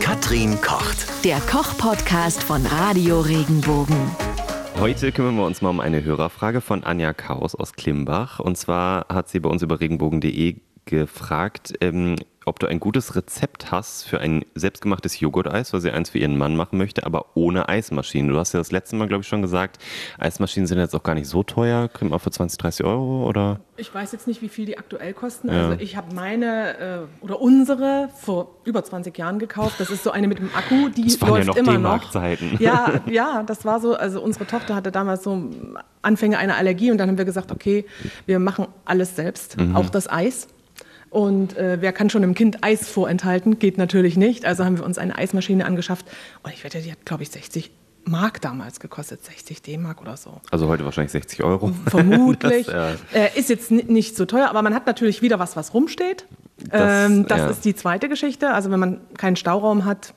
Katrin kocht. Der Koch-Podcast von Radio Regenbogen. Heute kümmern wir uns mal um eine Hörerfrage von Anja Kaus aus Klimbach. Und zwar hat sie bei uns über regenbogen.de gefragt, ähm, ob du ein gutes Rezept hast für ein selbstgemachtes Joghurt-Eis, weil sie eins für ihren Mann machen möchte, aber ohne Eismaschine. Du hast ja das letzte Mal, glaube ich, schon gesagt, Eismaschinen sind jetzt auch gar nicht so teuer. Kriegen wir für 20, 30 Euro oder? Ich weiß jetzt nicht, wie viel die aktuell kosten. Ja. Also ich habe meine äh, oder unsere vor über 20 Jahren gekauft. Das ist so eine mit dem Akku, die das waren läuft ja noch immer noch. Zeiten. Ja, ja, das war so. Also unsere Tochter hatte damals so Anfänge einer Allergie und dann haben wir gesagt, okay, wir machen alles selbst, mhm. auch das Eis. Und äh, wer kann schon einem Kind Eis vorenthalten? Geht natürlich nicht. Also haben wir uns eine Eismaschine angeschafft. Und ich wette, die hat, glaube ich, 60 Mark damals gekostet, 60 D-Mark oder so. Also heute wahrscheinlich 60 Euro. Vermutlich. das, äh, ist jetzt nicht so teuer, aber man hat natürlich wieder was, was rumsteht. Das, ähm, das ja. ist die zweite Geschichte. Also wenn man keinen Stauraum hat,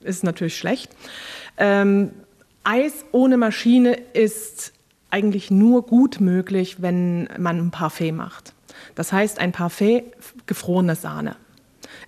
ist es natürlich schlecht. Ähm, Eis ohne Maschine ist eigentlich nur gut möglich, wenn man ein Parfait macht. Das heißt ein Parfait gefrorene Sahne.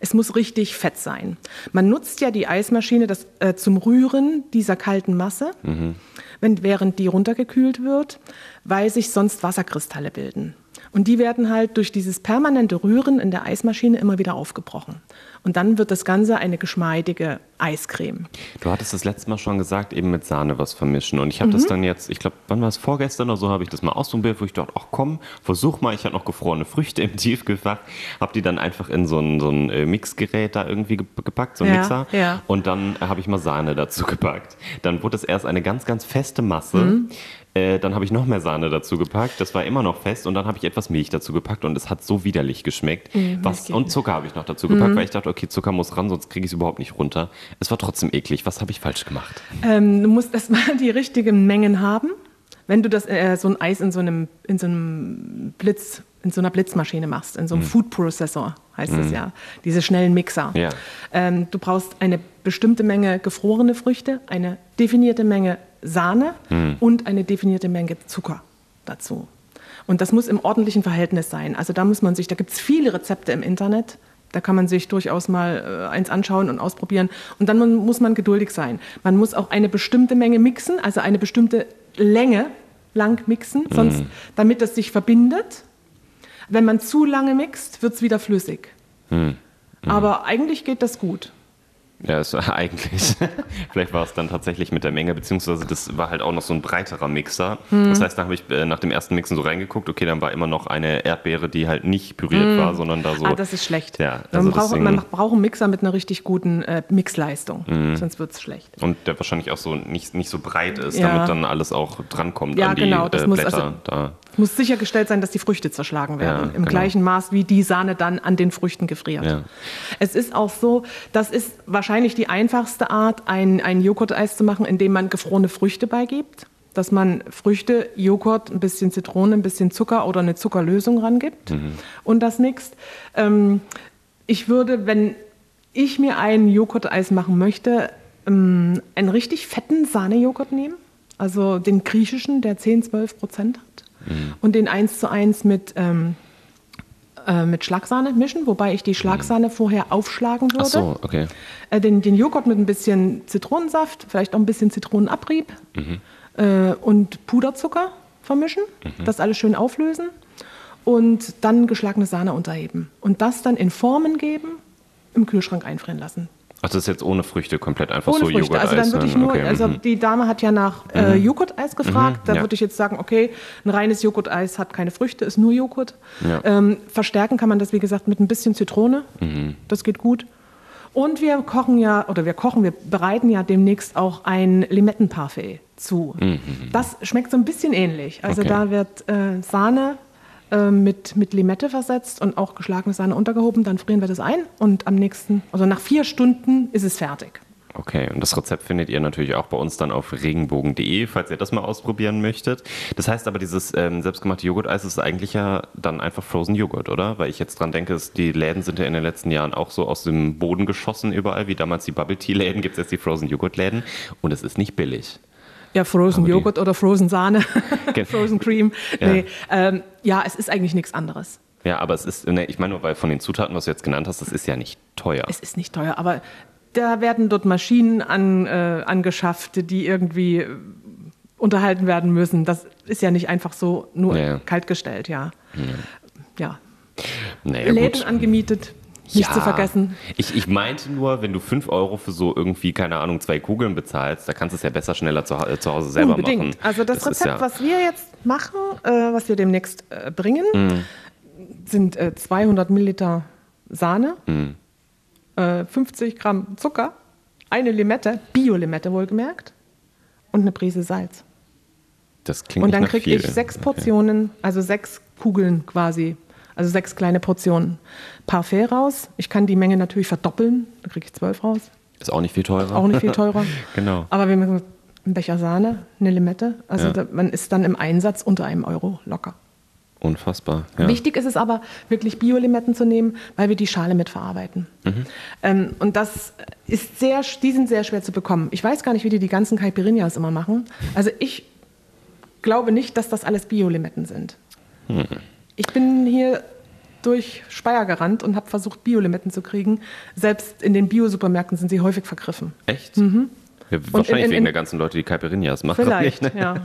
Es muss richtig fett sein. Man nutzt ja die Eismaschine das, äh, zum Rühren dieser kalten Masse, mhm. wenn, während die runtergekühlt wird, weil sich sonst Wasserkristalle bilden. Und die werden halt durch dieses permanente Rühren in der Eismaschine immer wieder aufgebrochen. Und dann wird das Ganze eine geschmeidige Eiscreme. Du hattest das letzte Mal schon gesagt, eben mit Sahne was vermischen. Und ich habe mhm. das dann jetzt, ich glaube, wann war es vorgestern oder so, habe ich das mal ausprobiert, wo ich dachte, ach komm, versuch mal. Ich hatte noch gefrorene Früchte im Tiefgefach, habe die dann einfach in so ein, so ein äh, Mixgerät da irgendwie gepackt, so ein ja, Mixer. Ja. Und dann habe ich mal Sahne dazu gepackt. Dann wurde es erst eine ganz, ganz feste Masse. Mhm. Äh, dann habe ich noch mehr Sahne dazu gepackt. Das war immer noch fest. Und dann habe ich etwas Milch dazu gepackt und es hat so widerlich geschmeckt. Mhm, Was, und Zucker habe ich noch dazu gepackt, mhm. weil ich dachte, okay, Zucker muss ran, sonst kriege ich es überhaupt nicht runter. Es war trotzdem eklig. Was habe ich falsch gemacht? Ähm, du musst erstmal die richtigen Mengen haben. Wenn du das äh, so ein Eis in so einem, in so einem Blitz, in so einer Blitzmaschine machst, in so einem mhm. Food Processor heißt es mhm. ja, diese schnellen Mixer. Ja. Ähm, du brauchst eine bestimmte Menge gefrorene Früchte, eine definierte Menge Sahne mhm. und eine definierte Menge Zucker dazu. Und das muss im ordentlichen Verhältnis sein. Also da muss man sich, da gibt es viele Rezepte im Internet. Da kann man sich durchaus mal äh, eins anschauen und ausprobieren. Und dann muss man geduldig sein. Man muss auch eine bestimmte Menge mixen, also eine bestimmte Länge lang mixen, sonst, mhm. damit das sich verbindet. Wenn man zu lange mixt, wird es wieder flüssig. Mhm. Aber eigentlich geht das gut. Ja, es war eigentlich. Vielleicht war es dann tatsächlich mit der Menge, beziehungsweise das war halt auch noch so ein breiterer Mixer. Hm. Das heißt, da habe ich äh, nach dem ersten Mixen so reingeguckt, okay, dann war immer noch eine Erdbeere, die halt nicht püriert hm. war, sondern da so. Ah, das ist schlecht. Ja, also man, braucht, man braucht einen Mixer mit einer richtig guten äh, Mixleistung, hm. sonst wird es schlecht. Und der wahrscheinlich auch so nicht, nicht so breit ist, ja. damit dann alles auch drankommt ja, an die genau, das äh, muss Blätter. Also, da. Muss sichergestellt sein, dass die Früchte zerschlagen werden, ja, im genau. gleichen Maß, wie die Sahne dann an den Früchten gefriert. Ja. Es ist auch so, das ist wahrscheinlich die einfachste einfachste Art, ein, ein Joghurt-Eis zu machen, indem man gefrorene Früchte beigibt. Dass man Früchte, Joghurt, ein bisschen Zitrone, ein bisschen Zucker oder eine Zuckerlösung rangibt mhm. und das mixt. Ähm, ich würde, wenn ich mir ein Joghurt-Eis machen möchte, ähm, einen richtig fetten Sahnejoghurt nehmen. Also den griechischen, der 10, 12 Prozent hat. Mhm. Und den 1 zu 1 mit ähm, äh, mit Schlagsahne mischen, wobei ich die Schlagsahne vorher aufschlagen würde. Ach so, okay. Äh, den, den Joghurt mit ein bisschen Zitronensaft, vielleicht auch ein bisschen Zitronenabrieb mhm. äh, und Puderzucker vermischen, mhm. das alles schön auflösen und dann geschlagene Sahne unterheben. Und das dann in Formen geben, im Kühlschrank einfrieren lassen. Ach, das ist jetzt ohne Früchte, komplett einfach ohne so Früchte. Also dann würde ich nur, okay. also mhm. die Dame hat ja nach äh, mhm. Joghurt-Eis gefragt. Mhm. Da ja. würde ich jetzt sagen, okay, ein reines Joghurt-Eis hat keine Früchte, ist nur Joghurt. Ja. Ähm, verstärken kann man das, wie gesagt, mit ein bisschen Zitrone. Mhm. Das geht gut. Und wir kochen ja, oder wir kochen, wir bereiten ja demnächst auch ein Limettenparfait zu. Mhm. Das schmeckt so ein bisschen ähnlich. Also okay. da wird äh, Sahne mit, mit Limette versetzt und auch geschlagene Sahne untergehoben. Dann frieren wir das ein und am nächsten, also nach vier Stunden ist es fertig. Okay, und das Rezept findet ihr natürlich auch bei uns dann auf regenbogen.de, falls ihr das mal ausprobieren möchtet. Das heißt aber, dieses ähm, selbstgemachte Joghurt-Eis ist eigentlich ja dann einfach Frozen Joghurt, oder? Weil ich jetzt dran denke, die Läden sind ja in den letzten Jahren auch so aus dem Boden geschossen überall, wie damals die Bubble Tea-Läden, gibt es jetzt die Frozen Joghurt-Läden und es ist nicht billig. Ja, Frozen Joghurt oder Frozen Sahne, Frozen Cream. Ja. Nee, ähm, ja, es ist eigentlich nichts anderes. Ja, aber es ist, ne, ich meine nur, weil von den Zutaten, was du jetzt genannt hast, das ist ja nicht teuer. Es ist nicht teuer, aber da werden dort Maschinen an, äh, angeschafft, die irgendwie äh, unterhalten werden müssen. Das ist ja nicht einfach so nur ja. kaltgestellt, ja. Ja. ja. Naja, Läden gut. angemietet. Nicht ja, zu vergessen. Ich, ich meinte nur, wenn du 5 Euro für so irgendwie, keine Ahnung, zwei Kugeln bezahlst, da kannst du es ja besser schneller zu, äh, zu Hause selber Unbedingt. machen. Also das, das Rezept, ja was wir jetzt machen, äh, was wir demnächst äh, bringen, mm. sind 200 äh, Milliliter Sahne, mm. 50 äh, Gramm Zucker, eine Limette, Bio-Limette wohlgemerkt, und eine Prise Salz. Das klingt Und dann kriege ich sechs Portionen, okay. also sechs Kugeln quasi, also sechs kleine Portionen Parfait raus. Ich kann die Menge natürlich verdoppeln, dann kriege ich zwölf raus. Ist auch nicht viel teurer. Auch nicht viel teurer. genau. Aber wir machen einen Becher Sahne, eine Limette. Also ja. da, man ist dann im Einsatz unter einem Euro locker. Unfassbar. Ja. Wichtig ist es aber, wirklich Biolimetten zu nehmen, weil wir die Schale mitverarbeiten. Mhm. Ähm, und das ist sehr, die sind sehr schwer zu bekommen. Ich weiß gar nicht, wie die die ganzen Caipirinhas immer machen. Also ich glaube nicht, dass das alles Biolimetten sind. Mhm. Ich bin hier durch Speyer gerannt und habe versucht, Biolimetten zu kriegen. Selbst in den Biosupermärkten sind sie häufig vergriffen. Echt? Mhm. Ja, wahrscheinlich in, in, in, wegen der ganzen Leute, die Caipirinhas machen. Vielleicht, nicht, ne? ja.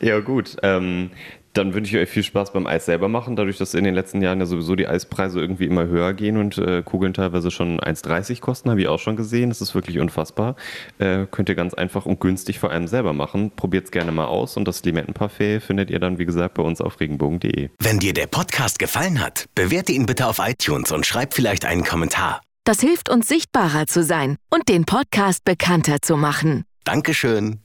ja, gut. Ähm, dann wünsche ich euch viel Spaß beim Eis selber machen, dadurch, dass in den letzten Jahren ja sowieso die Eispreise irgendwie immer höher gehen und äh, Kugeln teilweise schon 1,30 kosten, habe ich auch schon gesehen. Das ist wirklich unfassbar. Äh, könnt ihr ganz einfach und günstig vor allem selber machen. Probiert es gerne mal aus und das Limettenparfait findet ihr dann, wie gesagt, bei uns auf regenbogen.de. Wenn dir der Podcast gefallen hat, bewerte ihn bitte auf iTunes und schreib vielleicht einen Kommentar. Das hilft uns sichtbarer zu sein und den Podcast bekannter zu machen. Dankeschön.